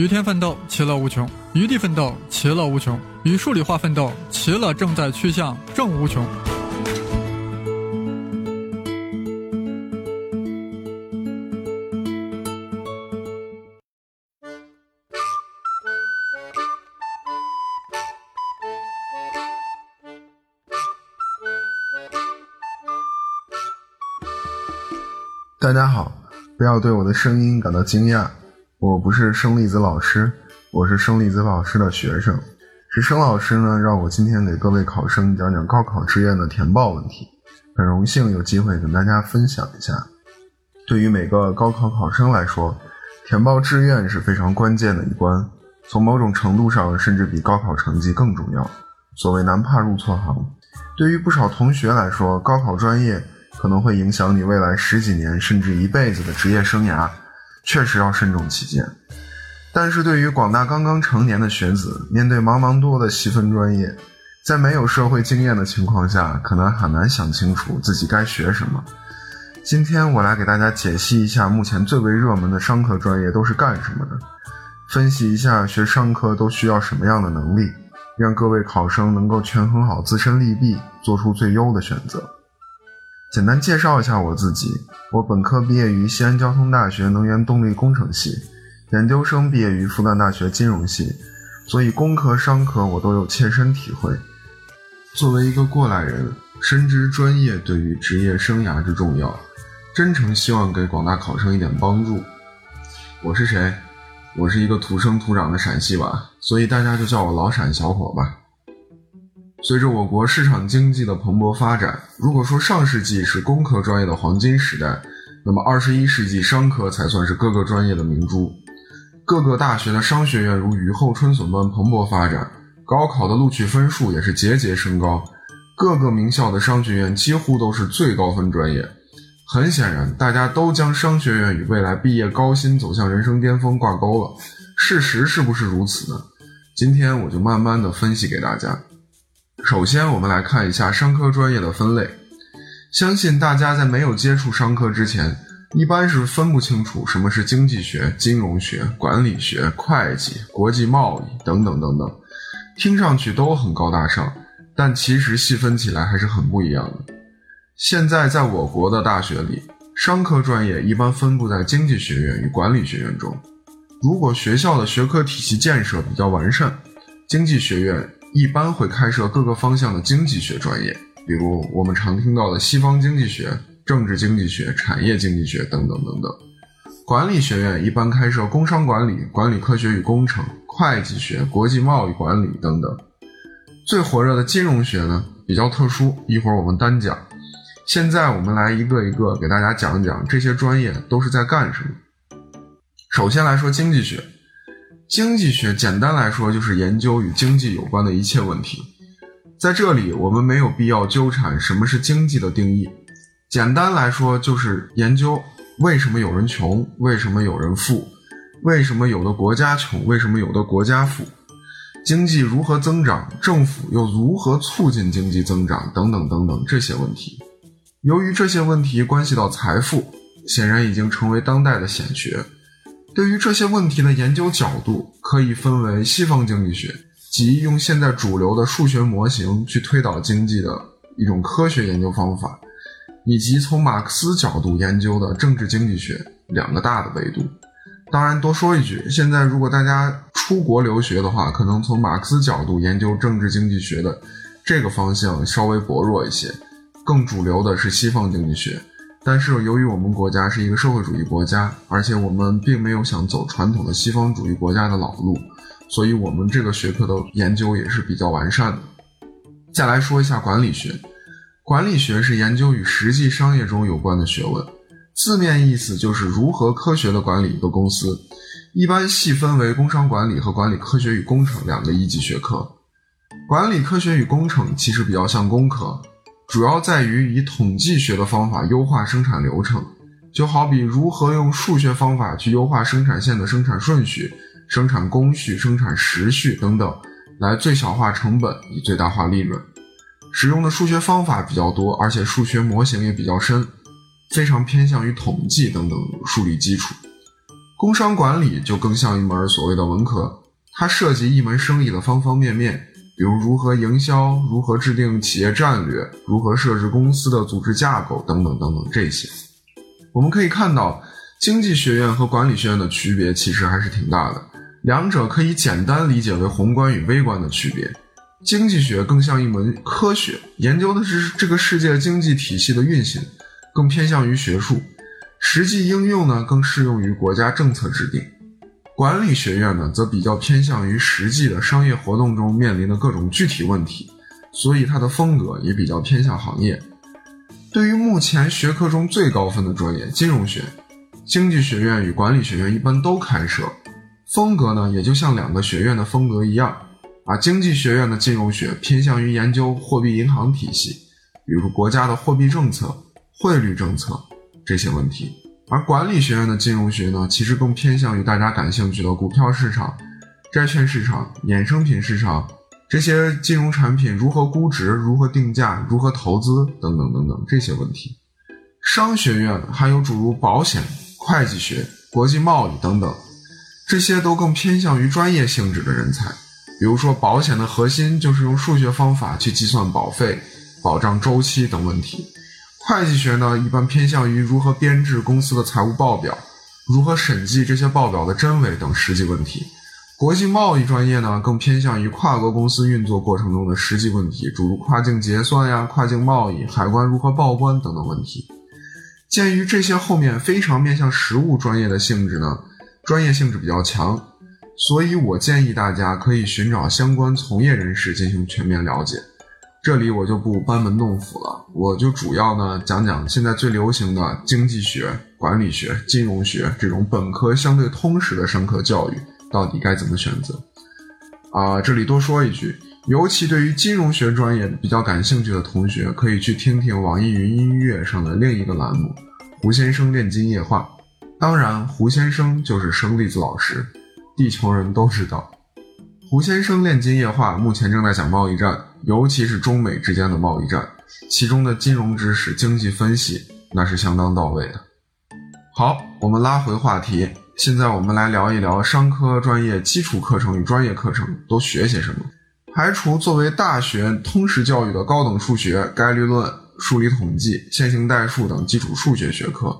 与天奋斗，其乐无穷；与地奋斗，其乐无穷；与数理化奋斗，其乐正在趋向正无穷。大家好，不要对我的声音感到惊讶，我不是生粒子老师，我是生粒子老师的学生。是生老师呢，让我今天给各位考生讲讲高考志愿的填报问题。很荣幸有机会跟大家分享一下。对于每个高考考生来说，填报志愿是非常关键的一关，从某种程度上甚至比高考成绩更重要。所谓男怕入错行，对于不少同学来说，高考专业。可能会影响你未来十几年甚至一辈子的职业生涯，确实要慎重起见。但是对于广大刚刚成年的学子，面对茫茫多的细分专业，在没有社会经验的情况下，可能很难想清楚自己该学什么。今天我来给大家解析一下目前最为热门的商科专业都是干什么的，分析一下学商科都需要什么样的能力，让各位考生能够权衡好自身利弊，做出最优的选择。简单介绍一下我自己，我本科毕业于西安交通大学能源动力工程系，研究生毕业于复旦大学金融系，所以工科、商科我都有切身体会。作为一个过来人，深知专业对于职业生涯之重要，真诚希望给广大考生一点帮助。我是谁？我是一个土生土长的陕西娃，所以大家就叫我老陕小伙吧。随着我国市场经济的蓬勃发展，如果说上世纪是工科专业的黄金时代，那么二十一世纪商科才算是各个专业的明珠。各个大学的商学院如雨后春笋般蓬勃发展，高考的录取分数也是节节升高，各个名校的商学院几乎都是最高分专业。很显然，大家都将商学院与未来毕业高薪走向人生巅峰挂钩了。事实是不是如此呢？今天我就慢慢的分析给大家。首先，我们来看一下商科专业的分类。相信大家在没有接触商科之前，一般是分不清楚什么是经济学、金融学、管理学、会计、国际贸易等等等等，听上去都很高大上，但其实细分起来还是很不一样的。现在在我国的大学里，商科专业一般分布在经济学院与管理学院中。如果学校的学科体系建设比较完善，经济学院。一般会开设各个方向的经济学专业，比如我们常听到的西方经济学、政治经济学、产业经济学等等等等。管理学院一般开设工商管理、管理科学与工程、会计学、国际贸易管理等等。最火热的金融学呢，比较特殊，一会儿我们单讲。现在我们来一个一个给大家讲讲这些专业都是在干什么。首先来说经济学。经济学简单来说就是研究与经济有关的一切问题，在这里我们没有必要纠缠什么是经济的定义，简单来说就是研究为什么有人穷，为什么有人富，为什么有的国家穷，为什么有的国家富，经济如何增长，政府又如何促进经济增长等等等等这些问题。由于这些问题关系到财富，显然已经成为当代的显学。对于这些问题的研究角度，可以分为西方经济学，即用现在主流的数学模型去推导经济的一种科学研究方法，以及从马克思角度研究的政治经济学两个大的维度。当然，多说一句，现在如果大家出国留学的话，可能从马克思角度研究政治经济学的这个方向稍微薄弱一些，更主流的是西方经济学。但是由于我们国家是一个社会主义国家，而且我们并没有想走传统的西方主义国家的老路，所以我们这个学科的研究也是比较完善的。再来说一下管理学，管理学是研究与实际商业中有关的学问，字面意思就是如何科学的管理一个公司，一般细分为工商管理和管理科学与工程两个一级学科。管理科学与工程其实比较像工科。主要在于以统计学的方法优化生产流程，就好比如何用数学方法去优化生产线的生产顺序、生产工序、生产时序等等，来最小化成本，以最大化利润。使用的数学方法比较多，而且数学模型也比较深，非常偏向于统计等等数理基础。工商管理就更像一门所谓的文科，它涉及一门生意的方方面面，比如如何营销、如何制定企业战略、如何设置公司的组织架构等等等等这些。我们可以看到，经济学院和管理学院的区别其实还是挺大的，两者可以简单理解为宏观与微观的区别。经济学更像一门科学，研究的是这个世界经济体系的运行，更偏向于学术；实际应用呢，更适用于国家政策制定。管理学院呢，则比较偏向于实际的商业活动中面临的各种具体问题，所以它的风格也比较偏向行业。对于目前学科中最高分的专业金融学，经济学院与管理学院一般都开设，风格呢，也就像两个学院的风格一样。啊，经济学院的金融学偏向于研究货币银行体系，比如国家的货币政策、汇率政策这些问题；而管理学院的金融学呢，其实更偏向于大家感兴趣的股票市场、债券市场、衍生品市场这些金融产品如何估值、如何定价、如何投资等等等等这些问题。商学院还有诸如保险、会计学、国际贸易等等，这些都更偏向于专业性质的人才。比如说，保险的核心就是用数学方法去计算保费、保障周期等问题。会计学呢，一般偏向于如何编制公司的财务报表，如何审计这些报表的真伪等实际问题。国际贸易专业呢，更偏向于跨国公司运作过程中的实际问题，诸如跨境结算呀、跨境贸易、海关如何报关等等问题。鉴于这些后面非常面向实务专业的性质呢，专业性质比较强。所以我建议大家可以寻找相关从业人士进行全面了解。这里我就不班门弄斧了，我就主要呢讲讲现在最流行的经济学、管理学、金融学这种本科相对通识的上课教育到底该怎么选择。啊，这里多说一句，尤其对于金融学专业比较感兴趣的同学，可以去听听网易云音乐上的另一个栏目《胡先生炼金夜话》。当然，胡先生就是生栗子老师。地球人都知道，胡先生炼金液化目前正在讲贸易战，尤其是中美之间的贸易战，其中的金融知识、经济分析那是相当到位的。好，我们拉回话题，现在我们来聊一聊商科专业基础课程与专业课程都学些什么。排除作为大学通识教育的高等数学、概率论、数理统计、线性代数等基础数学学科。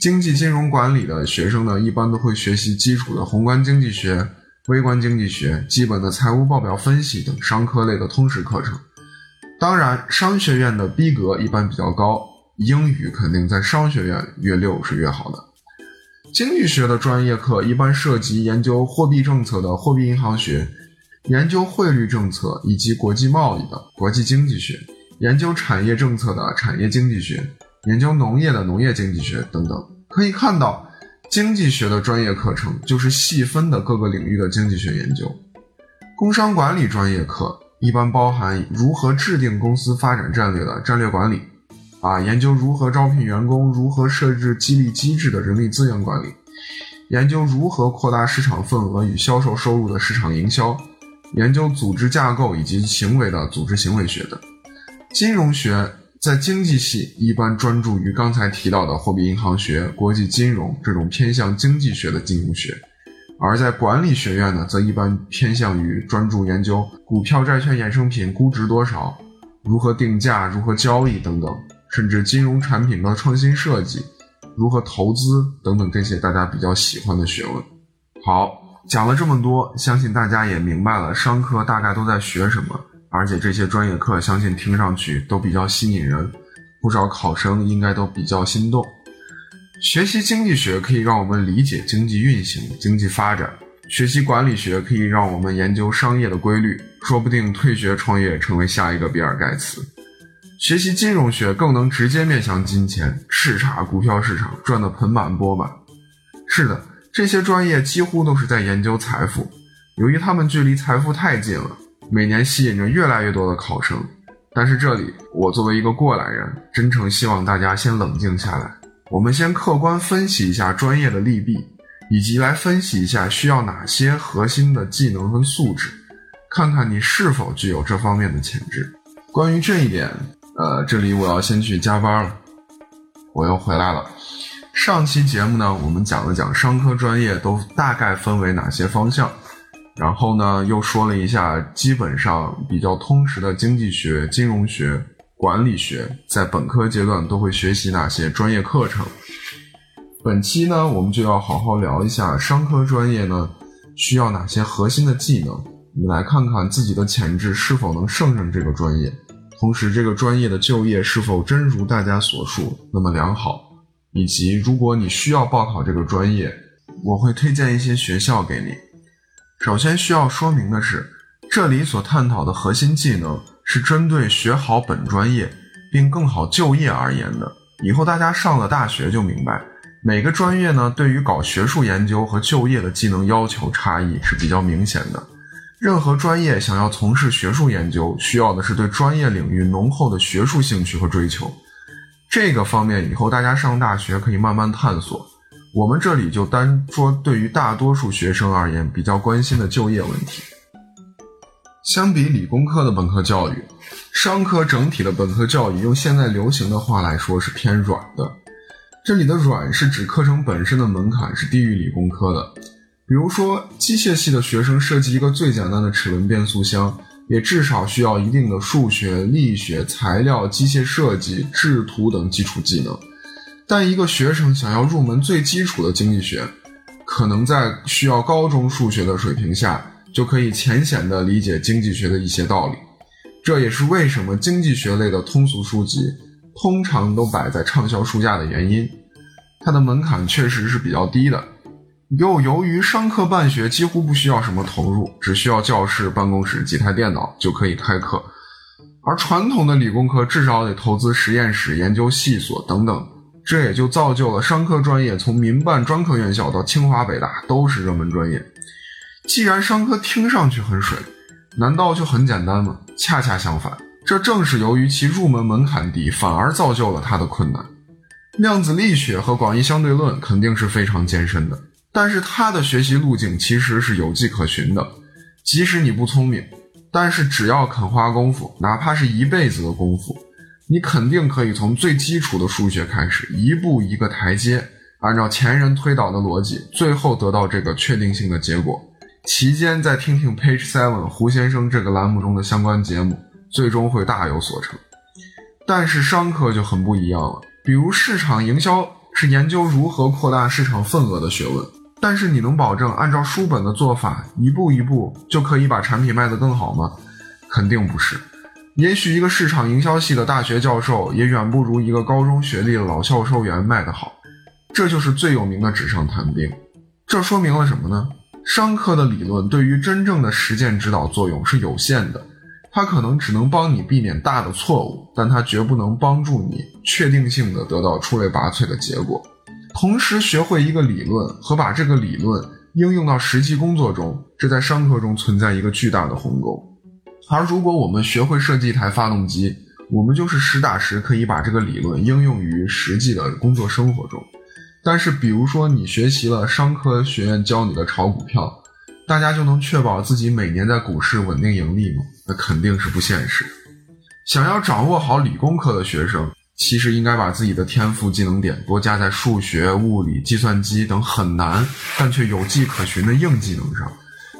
经济金融管理的学生呢，一般都会学习基础的宏观经济学、微观经济学、基本的财务报表分析等商科类的通识课程。当然，商学院的逼格一般比较高，英语肯定在商学院越溜是越好的。经济学的专业课一般涉及研究货币政策的货币银行学，研究汇率政策以及国际贸易的国际经济学，研究产业政策的产业经济学。研究农业的农业经济学等等，可以看到，经济学的专业课程就是细分的各个领域的经济学研究。工商管理专业课一般包含如何制定公司发展战略的战略管理，啊，研究如何招聘员工、如何设置激励机制的人力资源管理，研究如何扩大市场份额与销售收入的市场营销，研究组织架构以及行为的组织行为学等。金融学。在经济系一般专注于刚才提到的货币银行学、国际金融这种偏向经济学的金融学，而在管理学院呢，则一般偏向于专注研究股票、债券、衍生品估值多少、如何定价、如何交易等等，甚至金融产品的创新设计、如何投资等等这些大家比较喜欢的学问。好，讲了这么多，相信大家也明白了商科大概都在学什么。而且这些专业课，相信听上去都比较吸引人，不少考生应该都比较心动。学习经济学可以让我们理解经济运行、经济发展；学习管理学可以让我们研究商业的规律，说不定退学创业成为下一个比尔盖茨。学习金融学更能直接面向金钱，叱咤股票市场，赚得盆满钵满。是的，这些专业几乎都是在研究财富，由于他们距离财富太近了。每年吸引着越来越多的考生，但是这里我作为一个过来人，真诚希望大家先冷静下来，我们先客观分析一下专业的利弊，以及来分析一下需要哪些核心的技能和素质，看看你是否具有这方面的潜质。关于这一点，呃，这里我要先去加班了，我又回来了。上期节目呢，我们讲了讲商科专业都大概分为哪些方向，然后呢，又说了一下基本上比较通识的经济学、金融学、管理学，在本科阶段都会学习哪些专业课程。本期呢，我们就要好好聊一下商科专业呢需要哪些核心的技能，你来看看自己的潜质是否能胜任这个专业，同时这个专业的就业是否真如大家所述那么良好。以及，如果你需要报考这个专业，我会推荐一些学校给你。首先需要说明的是，这里所探讨的核心技能是针对学好本专业并更好就业而言的。以后大家上了大学就明白，每个专业呢对于搞学术研究和就业的技能要求差异是比较明显的。任何专业想要从事学术研究，需要的是对专业领域浓厚的学术兴趣和追求。这个方面以后大家上大学可以慢慢探索。我们这里就单说对于大多数学生而言比较关心的就业问题。相比理工科的本科教育，商科整体的本科教育用现在流行的话来说是偏软的。这里的软是指课程本身的门槛是低于理工科的。比如说，机械系的学生设计一个最简单的齿轮变速箱。也至少需要一定的数学、力学、材料、机械设计、制图等基础技能。但一个学生想要入门最基础的经济学，可能在需要高中数学的水平下，就可以浅显地理解经济学的一些道理。这也是为什么经济学类的通俗书籍通常都摆在畅销书架的原因。它的门槛确实是比较低的。又由于商科办学几乎不需要什么投入，只需要教室、办公室几台电脑就可以开课，而传统的理工科至少得投资实验室、研究系所等等，这也就造就了商科专业从民办专科院校到清华北大都是热门专业。既然商科听上去很水，难道就很简单吗？恰恰相反，这正是由于其入门门槛低，反而造就了它的困难。量子力学和广义相对论肯定是非常艰深的。但是他的学习路径其实是有迹可循的，即使你不聪明，但是只要肯花功夫，哪怕是一辈子的功夫，你肯定可以从最基础的数学开始，一步一个台阶，按照前人推导的逻辑，最后得到这个确定性的结果。期间再听听 Page Seven 胡先生这个栏目中的相关节目，最终会大有所成。但是商科就很不一样了，比如市场营销是研究如何扩大市场份额的学问。但是你能保证按照书本的做法一步一步就可以把产品卖得更好吗？肯定不是。也许一个市场营销系的大学教授也远不如一个高中学历的老销售员卖得好。这就是最有名的纸上谈兵。这说明了什么呢？商科的理论对于真正的实践指导作用是有限的，它可能只能帮你避免大的错误，但它绝不能帮助你确定性的得到出类拔萃的结果。同时学会一个理论和把这个理论应用到实际工作中，这在商科中存在一个巨大的鸿沟。而如果我们学会设计一台发动机，我们就是实打实可以把这个理论应用于实际的工作生活中。但是，比如说你学习了商科学院教你的炒股票，大家就能确保自己每年在股市稳定盈利吗？那肯定是不现实。想要掌握好理工科的学生。其实应该把自己的天赋技能点多加在数学、物理、计算机等很难但却有迹可循的硬技能上，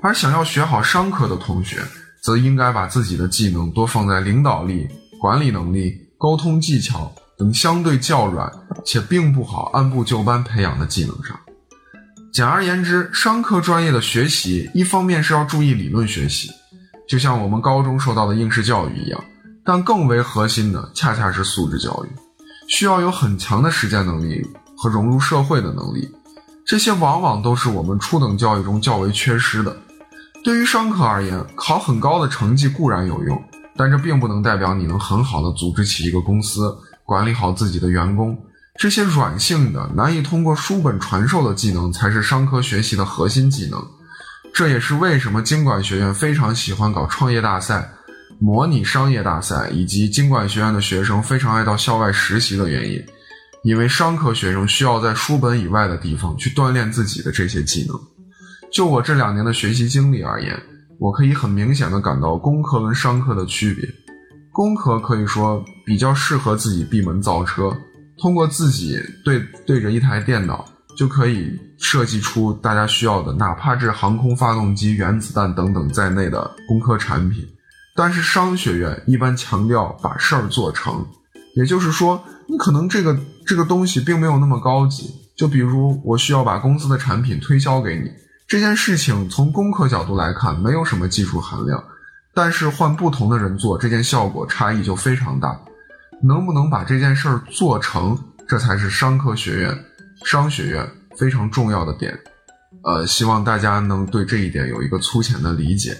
而想要学好商科的同学，则应该把自己的技能多放在领导力、管理能力、沟通技巧等相对较软且并不好按部就班培养的技能上。简而言之，商科专业的学习，一方面是要注意理论学习，就像我们高中受到的应试教育一样。但更为核心的，恰恰是素质教育，需要有很强的实践能力和融入社会的能力，这些往往都是我们初等教育中较为缺失的。对于商科而言，考很高的成绩固然有用，但这并不能代表你能很好的组织起一个公司，管理好自己的员工。这些软性的、难以通过书本传授的技能，才是商科学习的核心技能。这也是为什么经管学院非常喜欢搞创业大赛。模拟商业大赛以及经管学院的学生非常爱到校外实习的原因，因为商科学生需要在书本以外的地方去锻炼自己的这些技能。就我这两年的学习经历而言，我可以很明显的感到工科跟商科的区别。工科可以说比较适合自己闭门造车，通过自己对对着一台电脑，就可以设计出大家需要的，哪怕是航空发动机、原子弹等等在内的工科产品。但是商学院一般强调把事儿做成，也就是说，你可能这个这个东西并没有那么高级。就比如我需要把公司的产品推销给你，这件事情从工科角度来看没有什么技术含量，但是换不同的人做，这件效果差异就非常大。能不能把这件事儿做成，这才是商科学院、商学院非常重要的点。呃，希望大家能对这一点有一个粗浅的理解。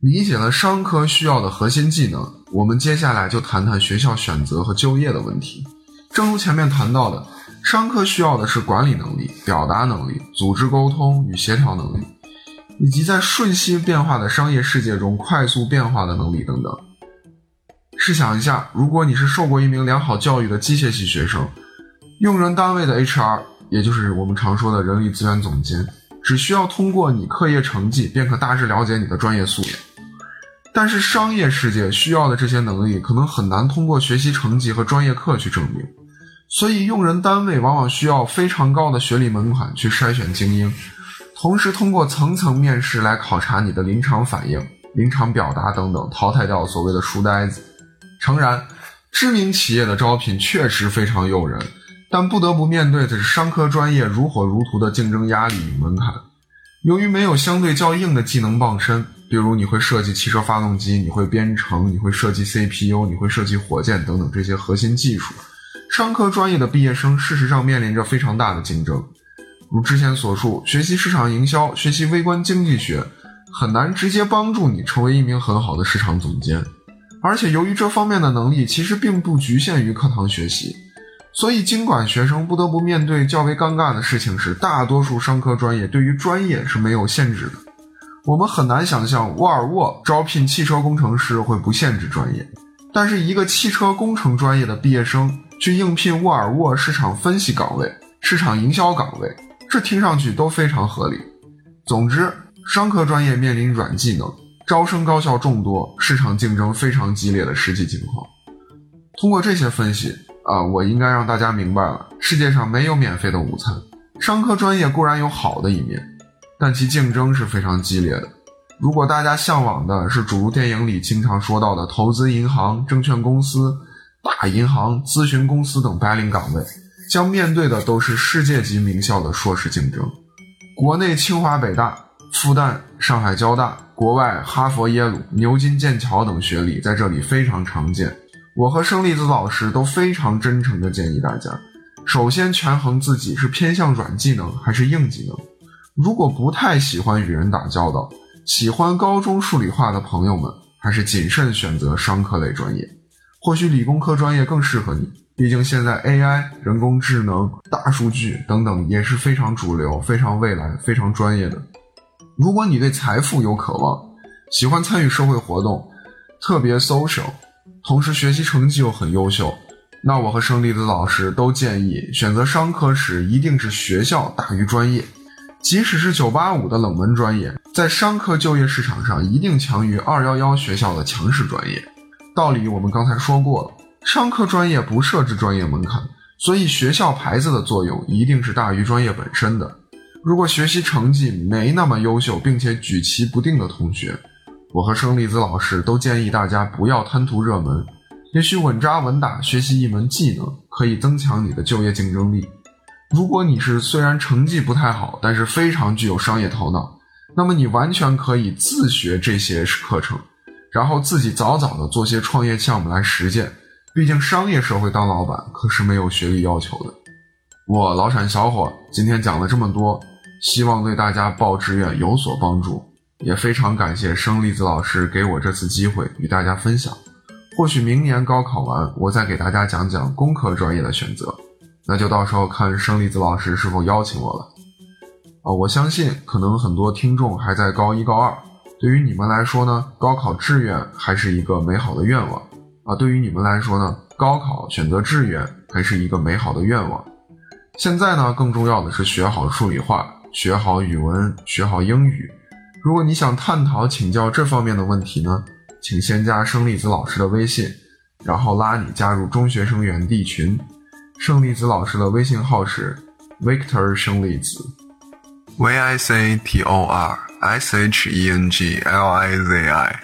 理解了商科需要的核心技能，我们接下来就谈谈学校选择和就业的问题。正如前面谈到的，商科需要的是管理能力、表达能力、组织沟通与协调能力，以及在瞬息变化的商业世界中快速变化的能力等等。试想一下，如果你是受过一名良好教育的机械系学生，用人单位的 HR，也就是我们常说的人力资源总监，只需要通过你课业成绩便可大致了解你的专业素养。但是商业世界需要的这些能力，可能很难通过学习成绩和专业课去证明，所以用人单位往往需要非常高的学历门槛去筛选精英，同时通过层层面试来考察你的临场反应、临场表达等等，淘汰掉所谓的书呆子。诚然，知名企业的招聘确实非常诱人，但不得不面对的是商科专业如火如荼的竞争压力与门槛。由于没有相对较硬的技能傍身，比如你会设计汽车发动机，你会编程，你会设计 CPU，你会设计火箭等等这些核心技术，商科专业的毕业生事实上面临着非常大的竞争。如之前所述，学习市场营销、学习微观经济学，很难直接帮助你成为一名很好的市场总监。而且由于这方面的能力其实并不局限于课堂学习。所以，经管学生不得不面对较为尴尬的事情是，大多数商科专业对于专业是没有限制的。我们很难想象沃尔沃招聘汽车工程师会不限制专业，但是一个汽车工程专业的毕业生去应聘沃尔沃市场分析岗位、市场营销岗位，这听上去都非常合理。总之，商科专业面临软技能、招生高校众多、市场竞争非常激烈的实际情况。通过这些分析。啊，我应该让大家明白了，世界上没有免费的午餐。商科专业固然有好的一面，但其竞争是非常激烈的。如果大家向往的是诸如电影里经常说到的投资银行、证券公司、大银行、咨询公司等白领岗位，将面对的都是世界级名校的硕士竞争。国内清华、北大、复旦、上海交大，国外哈佛、耶鲁、牛津、剑桥等学历在这里非常常见。我和生粒子老师都非常真诚地建议大家，首先权衡自己是偏向软技能还是硬技能。如果不太喜欢与人打交道，喜欢高中数理化的朋友们，还是谨慎选择商科类专业。或许理工科专业更适合你，毕竟现在 AI、人工智能、大数据等等也是非常主流、非常未来、非常专业的。如果你对财富有渴望，喜欢参与社会活动，特别 social。同时学习成绩又很优秀，那我和胜利子老师都建议选择商科时一定是学校大于专业，即使是九八五的冷门专业，在商科就业市场上一定强于二幺幺学校的强势专业。道理我们刚才说过了，商科专业不设置专业门槛，所以学校牌子的作用一定是大于专业本身的。如果学习成绩没那么优秀，并且举棋不定的同学。我和生粒子老师都建议大家不要贪图热门，也许稳扎稳打学习一门技能可以增强你的就业竞争力。如果你是虽然成绩不太好，但是非常具有商业头脑，那么你完全可以自学这些课程，然后自己早早的做些创业项目来实践。毕竟商业社会当老板可是没有学历要求的。我老陕小伙今天讲了这么多，希望对大家报志愿有所帮助。也非常感谢生粒子老师给我这次机会与大家分享。或许明年高考完，我再给大家讲讲工科专业的选择，那就到时候看生粒子老师是否邀请我了。啊，我相信可能很多听众还在高一高二，对于你们来说呢，高考志愿还是一个美好的愿望啊。对于你们来说呢，高考选择志愿还是一个美好的愿望。现在呢，更重要的是学好数理化，学好语文，学好英语。如果你想探讨请教这方面的问题呢，请先加生粒子老师的微信，然后拉你加入中学生园地群。胜利子老师的微信号是 Victor 生利子，V I C T O R S H E N G L I Z I。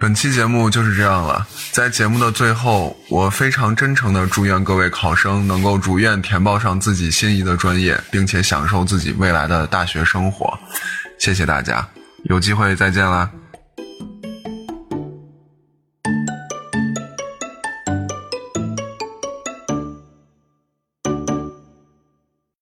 本期节目就是这样了，在节目的最后，我非常真诚的祝愿各位考生能够如愿填报上自己心仪的专业，并且享受自己未来的大学生活。谢谢大家，有机会再见啦！